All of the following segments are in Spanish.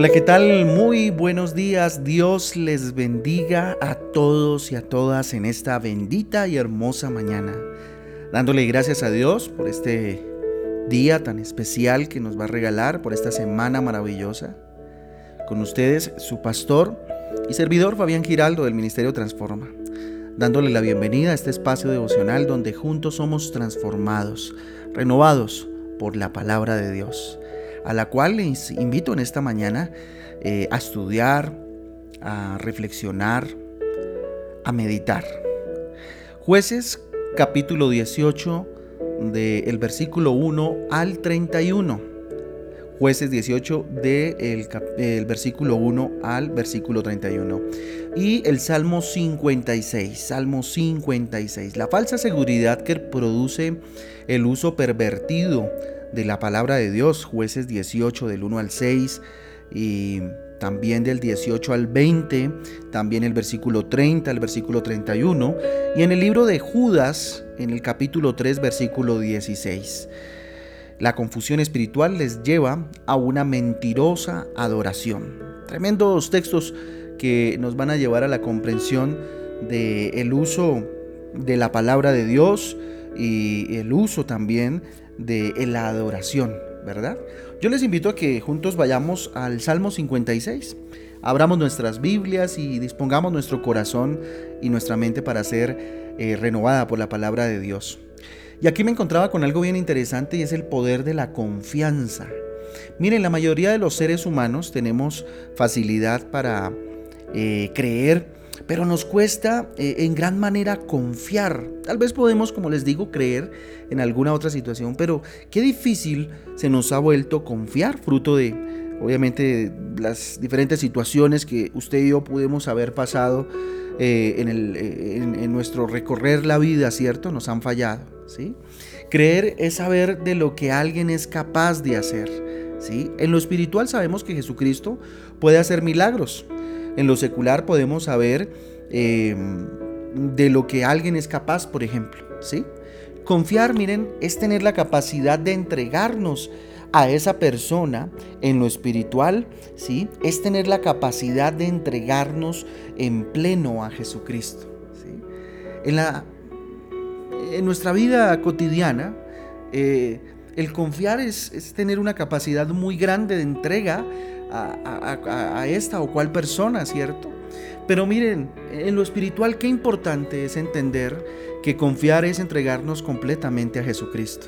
Hola, ¿qué tal? Muy buenos días. Dios les bendiga a todos y a todas en esta bendita y hermosa mañana. Dándole gracias a Dios por este día tan especial que nos va a regalar, por esta semana maravillosa. Con ustedes, su pastor y servidor Fabián Giraldo del Ministerio Transforma. Dándole la bienvenida a este espacio devocional donde juntos somos transformados, renovados por la palabra de Dios a la cual les invito en esta mañana eh, a estudiar, a reflexionar, a meditar. Jueces capítulo 18 del versículo 1 al 31. Jueces 18 del de versículo 1 al versículo 31. Y el Salmo 56, Salmo 56. La falsa seguridad que produce el uso pervertido de la palabra de Dios, jueces 18 del 1 al 6 y también del 18 al 20, también el versículo 30 al versículo 31 y en el libro de Judas en el capítulo 3 versículo 16. La confusión espiritual les lleva a una mentirosa adoración. Tremendos textos que nos van a llevar a la comprensión del el uso de la palabra de Dios y el uso también de la adoración, ¿verdad? Yo les invito a que juntos vayamos al Salmo 56. Abramos nuestras Biblias y dispongamos nuestro corazón y nuestra mente para ser eh, renovada por la palabra de Dios. Y aquí me encontraba con algo bien interesante y es el poder de la confianza. Miren, la mayoría de los seres humanos tenemos facilidad para eh, creer pero nos cuesta eh, en gran manera confiar. Tal vez podemos, como les digo, creer en alguna otra situación, pero qué difícil se nos ha vuelto confiar, fruto de, obviamente, las diferentes situaciones que usted y yo pudimos haber pasado eh, en, el, eh, en, nuestro recorrer la vida, ¿cierto? Nos han fallado, ¿sí? Creer es saber de lo que alguien es capaz de hacer, ¿sí? En lo espiritual sabemos que Jesucristo puede hacer milagros, en lo secular podemos saber eh, de lo que alguien es capaz, por ejemplo. ¿sí? Confiar, miren, es tener la capacidad de entregarnos a esa persona en lo espiritual, ¿sí? Es tener la capacidad de entregarnos en pleno a Jesucristo, ¿sí? En, la, en nuestra vida cotidiana, eh, el confiar es, es, tener una capacidad muy grande de entrega a, esta o cual persona, ¿cierto? Pero miren, en lo espiritual, qué importante es entender que confiar es entregarnos completamente a Jesucristo.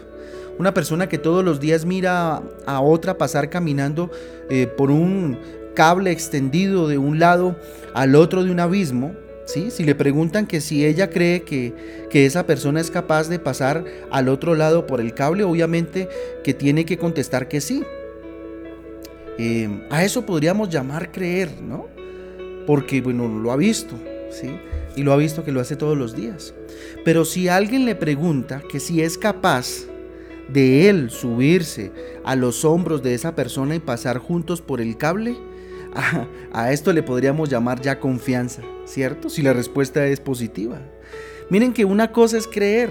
Una persona que todos los días mira a otra pasar caminando eh, por un cable extendido de un lado al otro de un abismo, ¿sí? si le preguntan que si ella cree que, que esa persona es capaz de pasar al otro lado por el cable, obviamente que tiene que contestar que sí. Eh, a eso podríamos llamar creer, ¿no? Porque, bueno, lo ha visto, ¿sí? Y lo ha visto que lo hace todos los días. Pero si alguien le pregunta que si es capaz de él subirse a los hombros de esa persona y pasar juntos por el cable, a esto le podríamos llamar ya confianza, ¿cierto? Si la respuesta es positiva. Miren que una cosa es creer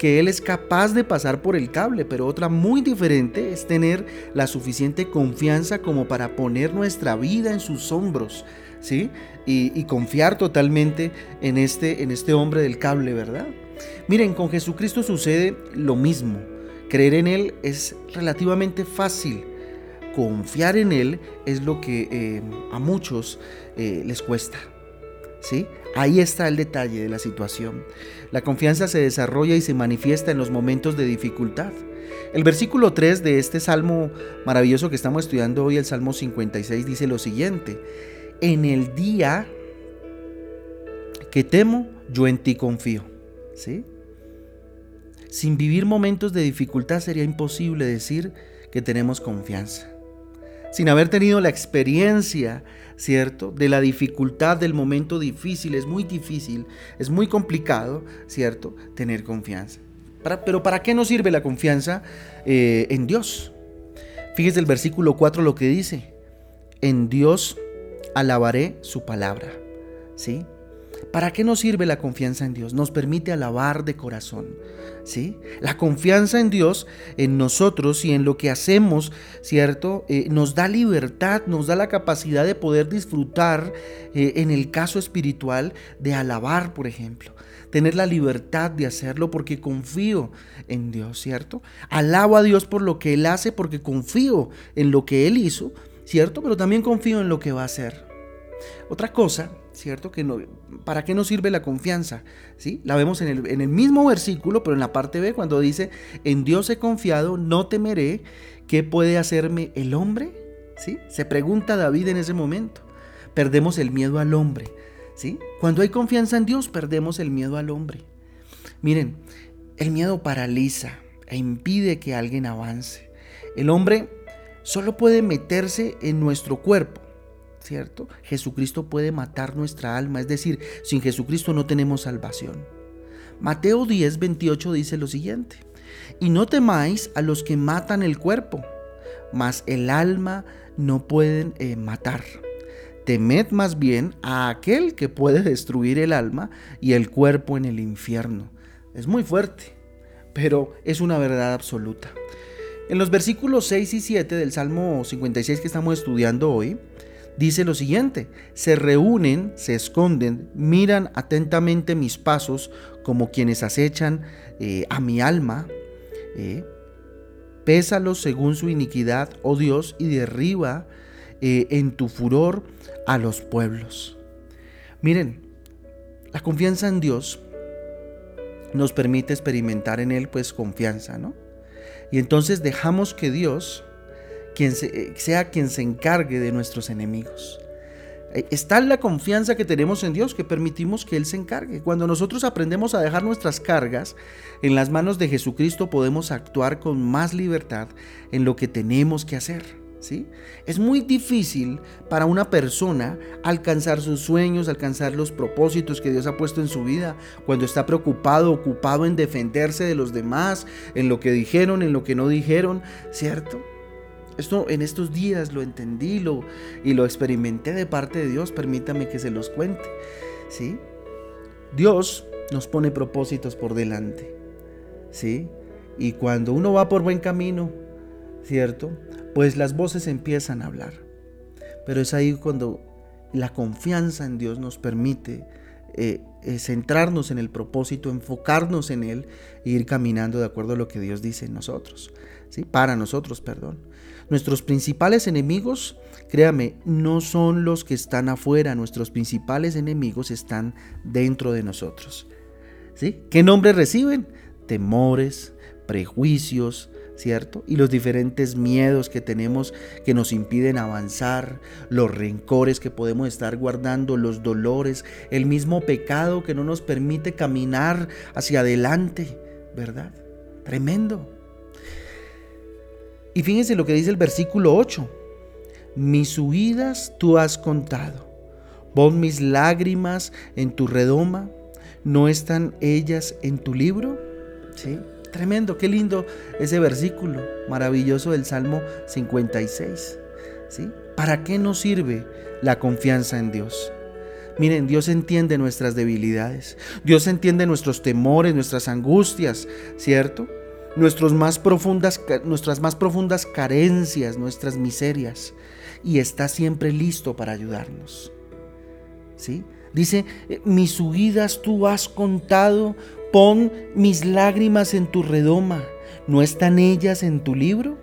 que Él es capaz de pasar por el cable, pero otra muy diferente es tener la suficiente confianza como para poner nuestra vida en sus hombros, ¿sí? Y, confiar totalmente en este, en este hombre del cable, ¿verdad? Miren, con Jesucristo sucede lo mismo. Creer en Él es relativamente fácil. Confiar en Él es lo que eh, a muchos eh, les cuesta. ¿Sí? Ahí está el detalle de la situación. La confianza se desarrolla y se manifiesta en los momentos de dificultad. El versículo 3 de este salmo maravilloso que estamos estudiando hoy, el Salmo 56, dice lo siguiente. En el día que temo, yo en ti confío. ¿Sí? Sin vivir momentos de dificultad sería imposible decir que tenemos confianza sin haber tenido la experiencia, ¿cierto? De la dificultad del momento difícil. Es muy difícil, es muy complicado, ¿cierto? Tener confianza. pero ¿para qué nos sirve la confianza eh, en Dios? Fíjese el versículo 4 lo que dice. En Dios alabaré su palabra. ¿Sí? ¿Para qué nos sirve la confianza en Dios? Nos permite alabar de corazón. ¿sí? La confianza en Dios, en nosotros y en lo que hacemos, ¿cierto? Eh, nos da libertad, nos da la capacidad de poder disfrutar, eh, en el caso espiritual, de alabar, por ejemplo. Tener la libertad de hacerlo porque confío en Dios, ¿cierto? Alabo a Dios por lo que Él hace porque confío en lo que Él hizo, ¿cierto? Pero también confío en lo que va a hacer. Otra cosa, ¿cierto? Que no, ¿Para qué nos sirve la confianza? ¿Sí? La vemos en el, en el mismo versículo, pero en la parte B, cuando dice, en Dios he confiado, no temeré, ¿qué puede hacerme el hombre? ¿Sí? Se pregunta David en ese momento. Perdemos el miedo al hombre. ¿Sí? Cuando hay confianza en Dios, perdemos el miedo al hombre. Miren, el miedo paraliza e impide que alguien avance. El hombre solo puede meterse en nuestro cuerpo ¿cierto? Jesucristo puede matar nuestra alma, es decir, sin Jesucristo no tenemos salvación. Mateo 10, 28 dice lo siguiente, y no temáis a los que matan el cuerpo, mas el alma no pueden eh, matar. Temed más bien a aquel que puede destruir el alma y el cuerpo en el infierno. Es muy fuerte, pero es una verdad absoluta. En los versículos 6 y 7 del Salmo 56 que estamos estudiando hoy, dice lo siguiente, se reúnen, se esconden, miran atentamente mis pasos como quienes acechan eh, a mi alma. Eh, pésalos según su iniquidad, oh Dios, y derriba eh, en tu furor a los pueblos. Miren, la confianza en Dios nos permite experimentar en Él pues confianza, ¿no? Y entonces dejamos que Dios quien eh, sea quien se encargue de nuestros enemigos. Eh, está la confianza que tenemos en Dios que permitimos que Él se encargue. Cuando nosotros aprendemos a dejar nuestras cargas en las manos de Jesucristo, podemos actuar con más libertad en lo que tenemos que hacer. ¿Sí? Es muy difícil para una persona alcanzar sus sueños, alcanzar los propósitos que Dios ha puesto en su vida, cuando está preocupado, ocupado en defenderse de los demás, en lo que dijeron, en lo que no dijeron, ¿cierto? Esto en estos días lo entendí lo, y lo experimenté de parte de Dios. Permítame que se los cuente. ¿sí? Dios nos pone propósitos por delante. ¿sí? Y cuando uno va por buen camino, ¿cierto? Pues las voces empiezan a hablar. Pero es ahí cuando la confianza en Dios nos permite eh, eh, centrarnos en el propósito, enfocarnos en Él e ir caminando de acuerdo a lo que Dios dice en nosotros. ¿sí? Para nosotros, perdón. Nuestros principales enemigos, créame, no son los que están afuera, nuestros principales enemigos están dentro de nosotros. ¿Sí? ¿Qué nombre reciben? Temores, prejuicios, ¿cierto? Y los diferentes miedos que tenemos que nos impiden avanzar, los rencores que podemos estar guardando, los dolores, el mismo pecado que no nos permite caminar hacia adelante, ¿verdad? Tremendo. Y fíjense lo que dice el versículo 8. Mis huidas tú has contado. Pon mis lágrimas en tu redoma. ¿No están ellas en tu libro? ¿Sí? Tremendo, qué lindo ese versículo maravilloso del Salmo 56. ¿Sí? ¿Para qué nos sirve la confianza en Dios? Miren, Dios entiende nuestras debilidades. Dios entiende nuestros temores, nuestras angustias, ¿cierto? Más profundas, nuestras más profundas carencias, nuestras miserias, y está siempre listo para ayudarnos. ¿Sí? Dice, eh, mis huidas tú has contado, pon mis lágrimas en tu redoma, ¿no están ellas en tu libro?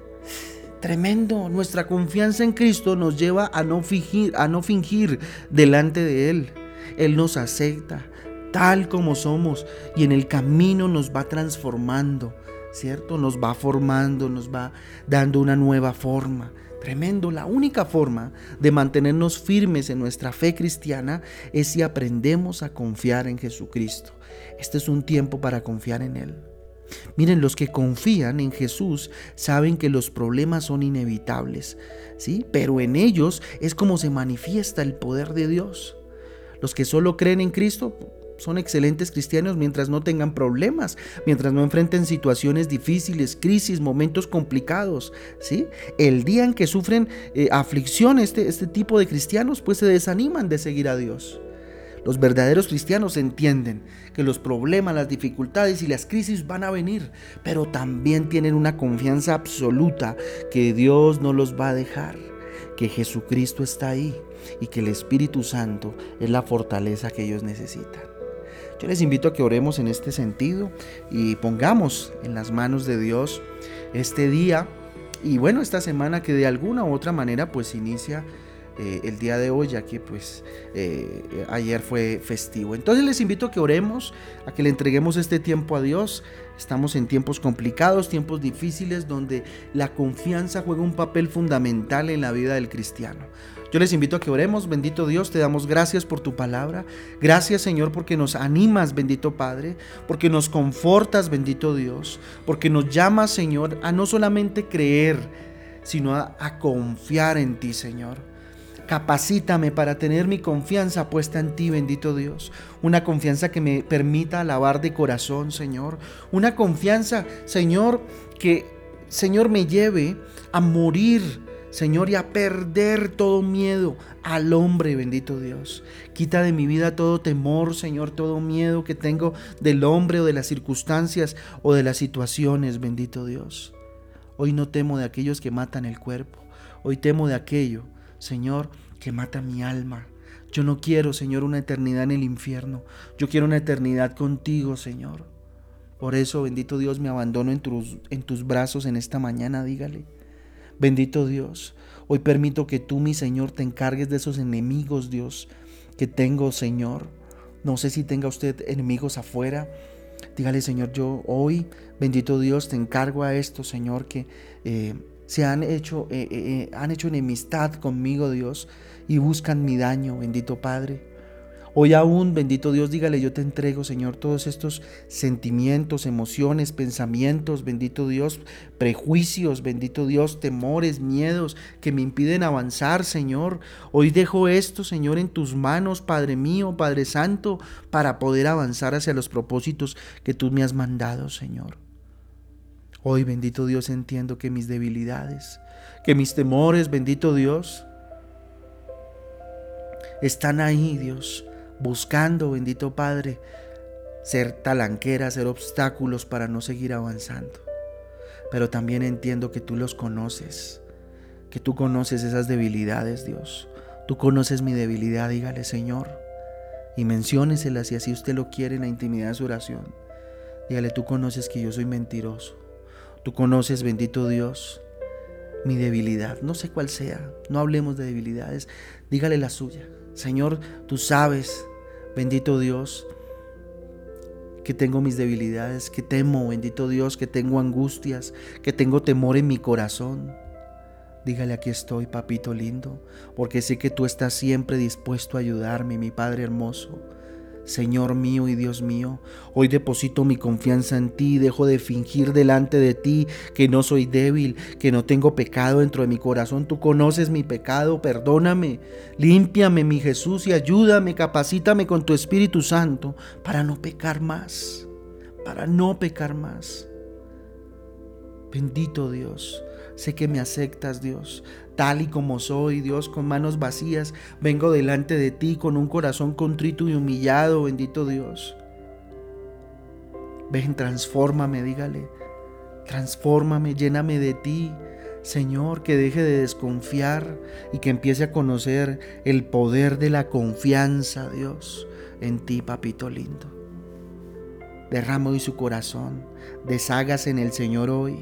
Tremendo, nuestra confianza en Cristo nos lleva a no fingir, a no fingir delante de Él. Él nos acepta tal como somos y en el camino nos va transformando ¿cierto? Nos va formando, nos va dando una nueva forma. Tremendo, la única forma de mantenernos firmes en nuestra fe cristiana es si aprendemos a confiar en Jesucristo. Este es un tiempo para confiar en Él. Miren, los que confían en Jesús saben que los problemas son inevitables, ¿sí? Pero en ellos es como se manifiesta el poder de Dios. Los que solo creen en Cristo son excelentes cristianos mientras no tengan problemas, mientras no enfrenten situaciones difíciles, crisis, momentos complicados. ¿sí? El día en que sufren eh, aflicción este, este tipo de cristianos, pues se desaniman de seguir a Dios. Los verdaderos cristianos entienden que los problemas, las dificultades y las crisis van a venir, pero también tienen una confianza absoluta que Dios no los va a dejar, que Jesucristo está ahí y que el Espíritu Santo es la fortaleza que ellos necesitan. Yo les invito a que oremos en este sentido y pongamos en las manos de Dios este día y bueno, esta semana que de alguna u otra manera pues inicia eh, el día de hoy, ya que pues eh, ayer fue festivo. Entonces les invito a que oremos, a que le entreguemos este tiempo a Dios. Estamos en tiempos complicados, tiempos difíciles, donde la confianza juega un papel fundamental en la vida del cristiano. Yo les invito a que oremos, bendito Dios, te damos gracias por tu palabra. Gracias Señor porque nos animas, bendito Padre, porque nos confortas, bendito Dios, porque nos llamas, Señor, a no solamente creer, sino a, confiar en ti, Señor. Capacítame para tener mi confianza puesta en ti, bendito Dios. Una confianza que me permita alabar de corazón, Señor. Una confianza, Señor, que, Señor, me lleve a morir, Señor, y a perder todo miedo al hombre, bendito Dios. Quita de mi vida todo temor, Señor, todo miedo que tengo del hombre o de las circunstancias o de las situaciones, bendito Dios. Hoy no temo de aquellos que matan el cuerpo. Hoy temo de aquello Señor, que mata mi alma. Yo no quiero, Señor, una eternidad en el infierno. Yo quiero una eternidad contigo, Señor. Por eso, bendito Dios, me abandono en tus, en tus brazos en esta mañana, dígale. Bendito Dios, hoy permito que tú, mi Señor, te encargues de esos enemigos, Dios, que tengo, Señor. No sé si tenga usted enemigos afuera. Dígale, Señor, yo hoy, bendito Dios, te encargo a esto, Señor, que eh, se han hecho, eh, eh, han hecho enemistad conmigo, Dios, y buscan mi daño, bendito Padre. Hoy aún, bendito Dios, dígale, yo te entrego, Señor, todos estos sentimientos, emociones, pensamientos, bendito Dios, prejuicios, bendito Dios, temores, miedos que me impiden avanzar, Señor. Hoy dejo esto, Señor, en tus manos, Padre mío, Padre Santo, para poder avanzar hacia los propósitos que tú me has mandado, Señor. Hoy, bendito Dios, entiendo que mis debilidades, que mis temores, bendito Dios, están ahí, Dios, buscando, bendito Padre, ser talanqueras, ser obstáculos para no seguir avanzando. Pero también entiendo que tú los conoces, que tú conoces esas debilidades, Dios. Tú conoces mi debilidad, dígale, Señor, y mencióneselas si así usted lo quiere en la intimidad de su oración. Dígale, tú conoces que yo soy mentiroso Tú conoces, bendito Dios, mi debilidad, no sé cuál sea, no hablemos de debilidades, dígale la suya. Señor, tú sabes, bendito Dios, que tengo mis debilidades, que temo, bendito Dios, que tengo angustias, que tengo temor en mi corazón. Dígale, aquí estoy, papito lindo, porque sé que tú estás siempre dispuesto a ayudarme, mi Padre hermoso. Señor mío y Dios mío, hoy deposito mi confianza en ti, dejo de fingir delante de ti que no soy débil, que no tengo pecado dentro de mi corazón. Tú conoces mi pecado, perdóname, límpiame mi Jesús y ayúdame, capacítame con tu Espíritu Santo para no pecar más, para no pecar más. Bendito Dios. Sé que me aceptas, Dios, tal y como soy, Dios, con manos vacías. Vengo delante de ti con un corazón contrito y humillado, bendito Dios. Ven, transfórmame, dígale. Transfórmame, lléname de ti. Señor, que deje de desconfiar y que empiece a conocer el poder de la confianza, Dios, en ti, papito lindo. Derrama hoy su corazón, deshágase en el Señor hoy.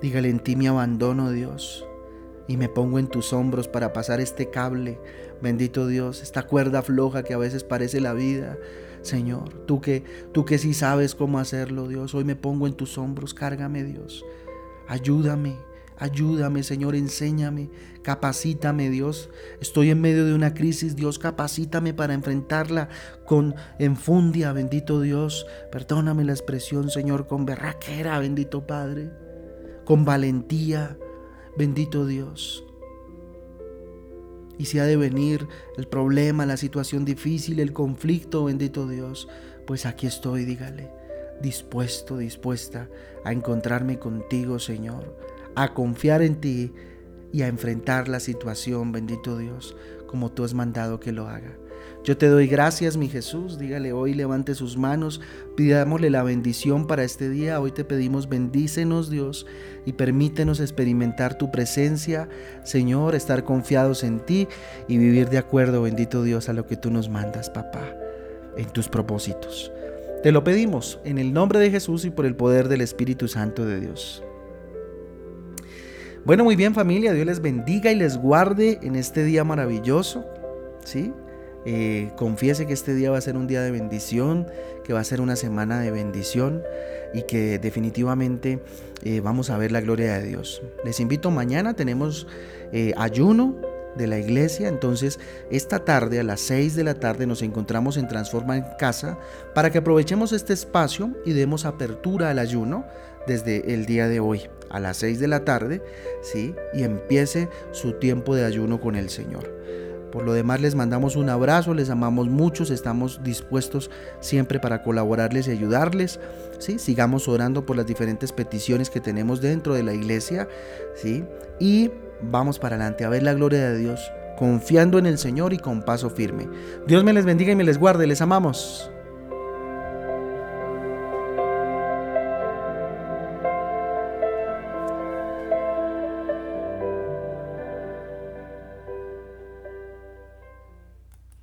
Dígale en ti me abandono, Dios, y me pongo en tus hombros para pasar este cable, bendito Dios, esta cuerda floja que a veces parece la vida. Señor, tú que tú que sí sabes cómo hacerlo, Dios, hoy me pongo en tus hombros, cárgame, Dios. Ayúdame, ayúdame, Señor, enséñame, capacítame, Dios. Estoy en medio de una crisis, Dios, capacítame para enfrentarla con enfundia, bendito Dios. Perdóname la expresión, Señor, con berraquera, bendito Padre con valentía, bendito Dios. Y si ha de venir el problema, la situación difícil, el conflicto, bendito Dios, pues aquí estoy, dígale, dispuesto, dispuesta a encontrarme contigo, Señor, a confiar en ti y a enfrentar la situación, bendito Dios, como tú has mandado que lo haga. Yo te doy gracias, mi Jesús. Dígale hoy, levante sus manos, pidámosle la bendición para este día. Hoy te pedimos, bendícenos, Dios, y permítenos experimentar tu presencia, Señor, estar confiados en ti y vivir de acuerdo, bendito Dios, a lo que tú nos mandas, papá, en tus propósitos. Te lo pedimos en el nombre de Jesús y por el poder del Espíritu Santo de Dios. Bueno, muy bien familia, Dios les bendiga y les guarde en este día maravilloso. ¿Sí? Eh, confiese que este día va a ser un día de bendición, que va a ser una semana de bendición y que definitivamente eh, vamos a ver la gloria de Dios. Les invito mañana, tenemos eh, ayuno de la iglesia, entonces esta tarde a las 6 de la tarde nos encontramos en Transforma en Casa para que aprovechemos este espacio y demos apertura al ayuno desde el día de hoy a las 6 de la tarde, ¿sí? Y empiece su tiempo de ayuno con el Señor. Por lo demás les mandamos un abrazo, les amamos muchos, estamos dispuestos siempre para colaborarles y ayudarles. ¿sí? Sigamos orando por las diferentes peticiones que tenemos dentro de la iglesia. ¿sí? Y vamos para adelante a ver la gloria de Dios, confiando en el Señor y con paso firme. Dios me les bendiga y me les guarde, les amamos.